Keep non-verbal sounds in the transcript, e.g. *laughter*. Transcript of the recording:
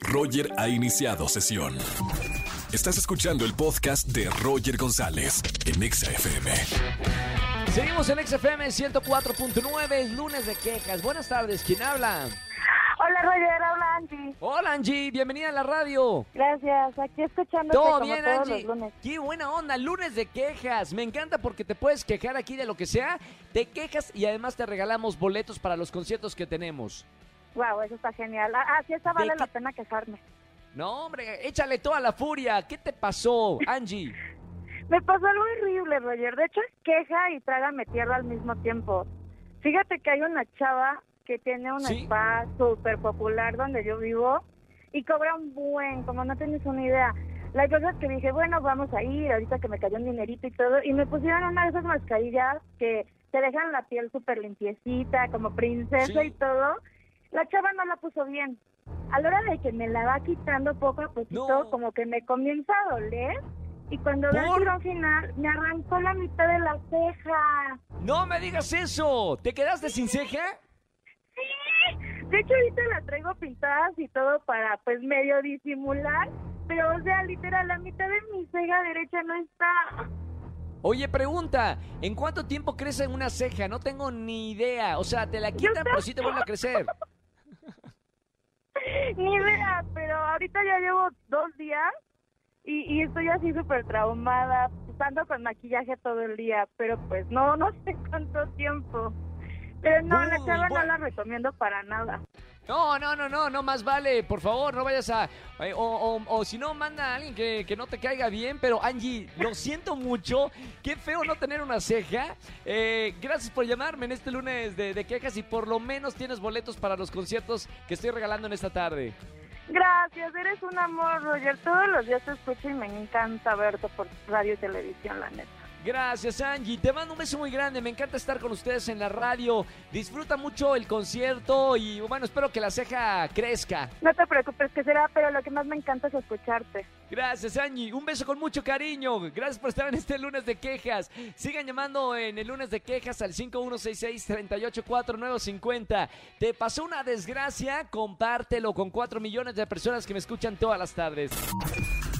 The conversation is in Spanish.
Roger ha iniciado sesión. Estás escuchando el podcast de Roger González en Exa FM. Seguimos en XFM 104.9, lunes de quejas. Buenas tardes, ¿quién habla? Hola Roger, habla Angie. Hola Angie, bienvenida a la radio. Gracias, aquí escuchándote ¿Todo como bien todos Angie? los lunes. Qué buena onda, lunes de quejas. Me encanta porque te puedes quejar aquí de lo que sea, te quejas y además te regalamos boletos para los conciertos que tenemos. Wow, eso está genial. Ah, ah, sí, esta vale qué? la pena quejarme. No, hombre, échale toda la furia. ¿Qué te pasó, Angie? *laughs* Me pasó algo horrible, Roger. De hecho, es queja y trágame tierra al mismo tiempo. Fíjate que hay una chava que tiene un ¿Sí? spa súper popular donde yo vivo y cobra un buen, como no tienes una idea. La cosa es que dije, bueno, vamos a ir, ahorita que me cayó un dinerito y todo, y me pusieron una de esas mascarillas que te dejan la piel súper limpiecita, como princesa Sí. y todo. La chava no la puso bien. A la hora de que me la va quitando poco a poquito, No. como que me comienza a doler, y cuando veo el tirón final, me arrancó la mitad de la ceja. No me digas eso. ¿Te quedaste sin ceja? Sí, de hecho ahorita la traigo pintadas y todo para pues medio disimular, pero o sea, literal, la mitad de mi ceja derecha no está. Oye, pregunta, ¿en cuánto tiempo crece una ceja? No tengo ni idea. O sea, te la quitan, pero sí te vuelve a crecer. Ni idea, pero ahorita ya llevo dos días y, y estoy así súper traumada, estando con maquillaje todo el día, pero pues no, *laughs* no sé cuánto tiempo. Pero no, la chava no la recomiendo para nada. No, no, no, no, no más vale. Por favor, no vayas a... eh, o, o- o si no, manda a alguien que, que no te caiga bien. Pero Angie, lo siento mucho. Qué feo no tener una ceja. Eh, gracias por llamarme en este lunes de, de quejas y por lo menos tienes boletos para los conciertos que estoy regalando en esta tarde. Gracias, eres un amor, Roger. Todos los días te escucho y me encanta verte por radio y televisión, la neta. Gracias, Angie. Te mando un beso muy grande. Me encanta estar con ustedes en la radio. Disfruta mucho el concierto y bueno, espero que la ceja crezca. No te preocupes, que será, pero lo que más me encanta es escucharte. Gracias, Angie. Un beso con mucho cariño. Gracias por estar en este lunes de quejas. Sigan llamando en el lunes de quejas al 5166-384950. ¿Te pasó una desgracia? Compártelo con 4 millones de personas que me escuchan todas las tardes.